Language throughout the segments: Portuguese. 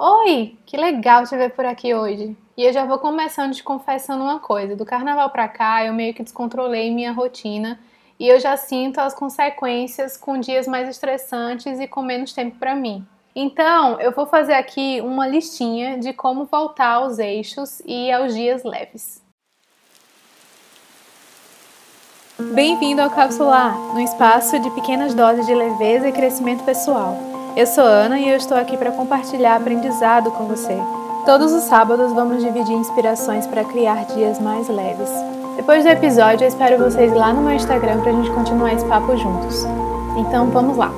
Oi, que legal te ver por aqui hoje. E eu já vou começando te confessando uma coisa. Do carnaval pra cá, eu meio que descontrolei minha rotina e eu já sinto as consequências com dias mais estressantes e com menos tempo para mim. Então, eu vou fazer aqui uma listinha de como voltar aos eixos e aos dias leves. Bem-vindo ao Capsular, um espaço de pequenas doses de leveza e crescimento pessoal. Eu sou Ana e eu estou aqui para compartilhar aprendizado com você. Todos os sábados vamos dividir inspirações para criar dias mais leves. Depois do episódio, eu espero vocês lá no meu Instagram para a gente continuar esse papo juntos. Então vamos lá!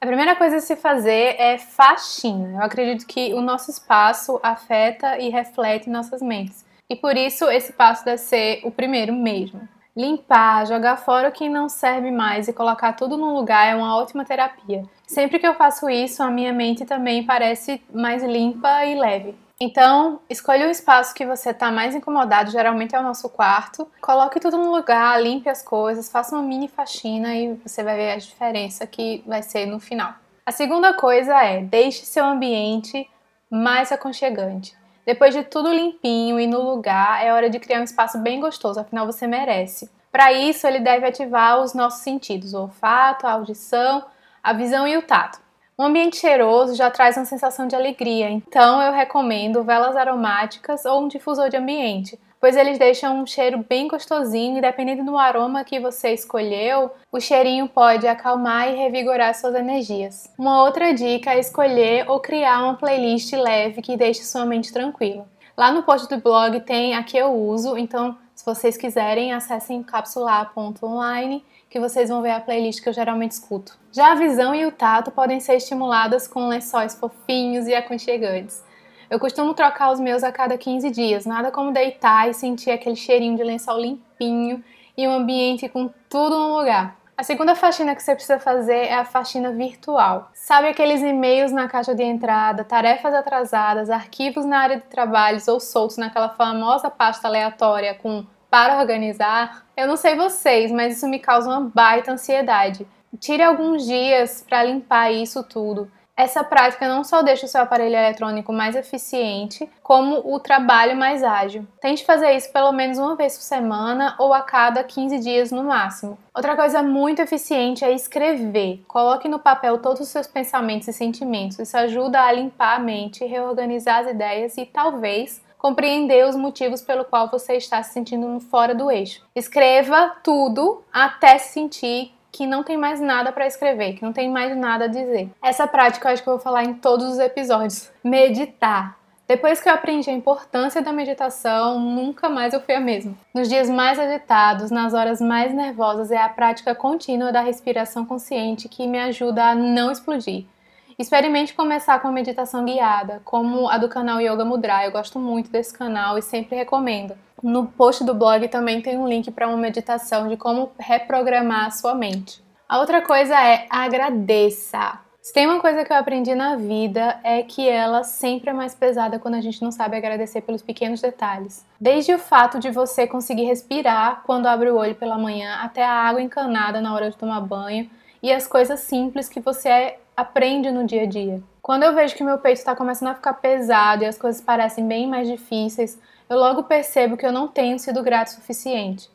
A primeira coisa a se fazer é faxina. Eu acredito que o nosso espaço afeta e reflete nossas mentes. E por isso esse passo deve ser o primeiro mesmo. Limpar, jogar fora o que não serve mais e colocar tudo no lugar é uma ótima terapia. Sempre que eu faço isso, a minha mente também parece mais limpa e leve. Então, escolha o espaço que você está mais incomodado, geralmente é o nosso quarto. Coloque tudo no lugar, limpe as coisas, faça uma mini faxina e você vai ver a diferença que vai ser no final. A segunda coisa é deixe seu ambiente mais aconchegante. Depois de tudo limpinho e no lugar, é hora de criar um espaço bem gostoso, afinal você merece. Para isso, ele deve ativar os nossos sentidos: o olfato, a audição, a visão e o tato. Um ambiente cheiroso já traz uma sensação de alegria, então eu recomendo velas aromáticas ou um difusor de ambiente pois eles deixam um cheiro bem gostosinho e dependendo do aroma que você escolheu, o cheirinho pode acalmar e revigorar suas energias. Uma outra dica é escolher ou criar uma playlist leve que deixe sua mente tranquila. Lá no post do blog tem a que eu uso, então se vocês quiserem, acessem capsular.online que vocês vão ver a playlist que eu geralmente escuto. Já a visão e o tato podem ser estimuladas com lençóis fofinhos e aconchegantes. Eu costumo trocar os meus a cada 15 dias, nada como deitar e sentir aquele cheirinho de lençol limpinho e um ambiente com tudo no lugar. A segunda faxina que você precisa fazer é a faxina virtual. Sabe aqueles e-mails na caixa de entrada, tarefas atrasadas, arquivos na área de trabalhos ou soltos naquela famosa pasta aleatória com para organizar? Eu não sei vocês, mas isso me causa uma baita ansiedade. Tire alguns dias para limpar isso tudo. Essa prática não só deixa o seu aparelho eletrônico mais eficiente, como o trabalho mais ágil. Tente fazer isso pelo menos uma vez por semana ou a cada 15 dias no máximo. Outra coisa muito eficiente é escrever. Coloque no papel todos os seus pensamentos e sentimentos. Isso ajuda a limpar a mente, reorganizar as ideias e talvez compreender os motivos pelo qual você está se sentindo fora do eixo. Escreva tudo até se sentir que não tem mais nada para escrever, que não tem mais nada a dizer. Essa prática eu acho que eu vou falar em todos os episódios. Meditar. Depois que eu aprendi a importância da meditação, nunca mais eu fui a mesma. Nos dias mais agitados, nas horas mais nervosas, é a prática contínua da respiração consciente que me ajuda a não explodir. Experimente começar com a meditação guiada, como a do canal Yoga Mudra. Eu gosto muito desse canal e sempre recomendo. No post do blog também tem um link para uma meditação de como reprogramar a sua mente. A outra coisa é agradeça. Se tem uma coisa que eu aprendi na vida é que ela sempre é mais pesada quando a gente não sabe agradecer pelos pequenos detalhes. Desde o fato de você conseguir respirar quando abre o olho pela manhã, até a água encanada na hora de tomar banho e as coisas simples que você aprende no dia a dia. Quando eu vejo que meu peito está começando a ficar pesado e as coisas parecem bem mais difíceis, eu logo percebo que eu não tenho sido grato o suficiente.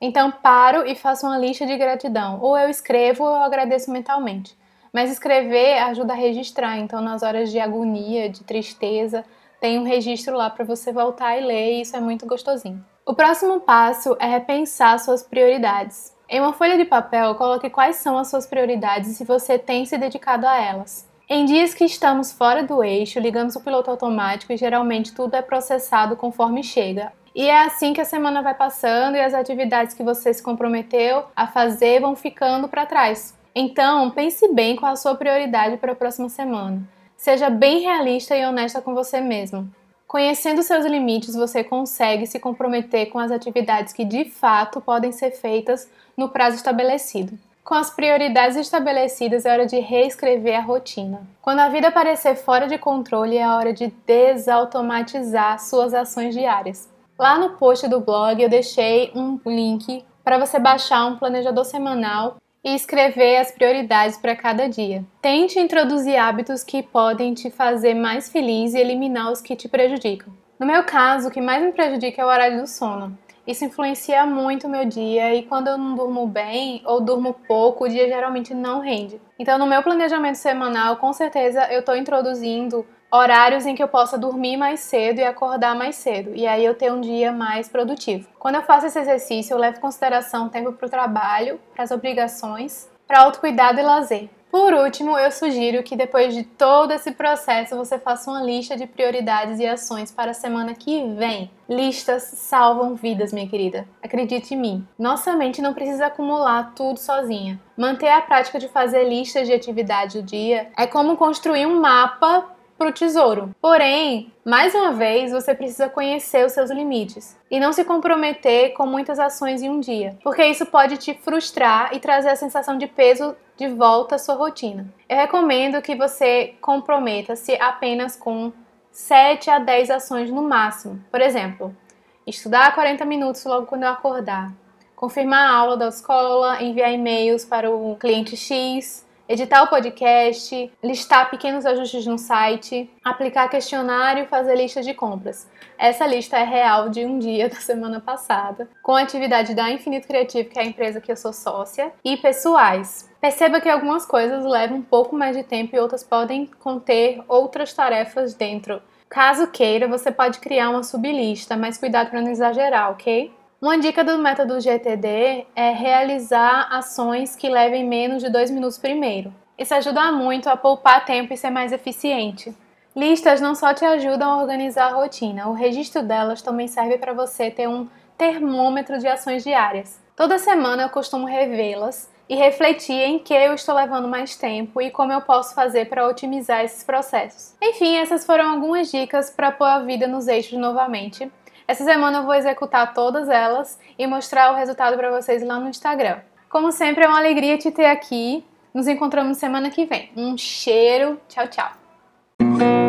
Então paro e faço uma lista de gratidão, ou eu escrevo ou eu agradeço mentalmente. Mas escrever ajuda a registrar, então nas horas de agonia, de tristeza, tem um registro lá para você voltar e ler, e isso é muito gostosinho. O próximo passo é repensar suas prioridades. Em uma folha de papel, coloque quais são as suas prioridades e se você tem se dedicado a elas. Em dias que estamos fora do eixo, ligamos o piloto automático e geralmente tudo é processado conforme chega. E é assim que a semana vai passando e as atividades que você se comprometeu a fazer vão ficando para trás. Então, pense bem qual a sua prioridade para a próxima semana. Seja bem realista e honesta com você mesmo. Conhecendo seus limites, você consegue se comprometer com as atividades que de fato podem ser feitas no prazo estabelecido. Com as prioridades estabelecidas, é hora de reescrever a rotina. Quando a vida parecer fora de controle, é hora de desautomatizar suas ações diárias. Lá no post do blog eu deixei um link para você baixar um planejador semanal e escrever as prioridades para cada dia. Tente introduzir hábitos que podem te fazer mais feliz e eliminar os que te prejudicam. No meu caso, o que mais me prejudica é o horário do sono. Isso influencia muito o meu dia e quando eu não durmo bem ou durmo pouco, o dia geralmente não rende. Então, no meu planejamento semanal, com certeza eu estou introduzindo horários em que eu possa dormir mais cedo e acordar mais cedo, e aí eu ter um dia mais produtivo. Quando eu faço esse exercício, eu levo em consideração tempo para o trabalho, para as obrigações, para autocuidado e lazer. Por último, eu sugiro que depois de todo esse processo você faça uma lista de prioridades e ações para a semana que vem. Listas salvam vidas, minha querida. Acredite em mim. Nossa mente não precisa acumular tudo sozinha. Manter a prática de fazer listas de atividade do dia é como construir um mapa para o tesouro. Porém, mais uma vez, você precisa conhecer os seus limites e não se comprometer com muitas ações em um dia, porque isso pode te frustrar e trazer a sensação de peso de volta à sua rotina. Eu recomendo que você comprometa-se apenas com 7 a 10 ações no máximo. Por exemplo, estudar 40 minutos logo quando eu acordar, confirmar a aula da escola, enviar e-mails para o cliente X, editar o podcast, listar pequenos ajustes no site, aplicar questionário e fazer lista de compras. Essa lista é real de um dia da semana passada, com a atividade da Infinito Criativo, que é a empresa que eu sou sócia, e pessoais. Perceba que algumas coisas levam um pouco mais de tempo e outras podem conter outras tarefas dentro. Caso queira, você pode criar uma sublista, mas cuidado para não exagerar, ok? Uma dica do método GTD é realizar ações que levem menos de dois minutos primeiro. Isso ajuda muito a poupar tempo e ser mais eficiente. Listas não só te ajudam a organizar a rotina, o registro delas também serve para você ter um termômetro de ações diárias. Toda semana eu costumo revê-las e refletir em que eu estou levando mais tempo e como eu posso fazer para otimizar esses processos. Enfim, essas foram algumas dicas para pôr a vida nos eixos novamente. Essa semana eu vou executar todas elas e mostrar o resultado para vocês lá no Instagram. Como sempre, é uma alegria te ter aqui. Nos encontramos semana que vem. Um cheiro. Tchau, tchau.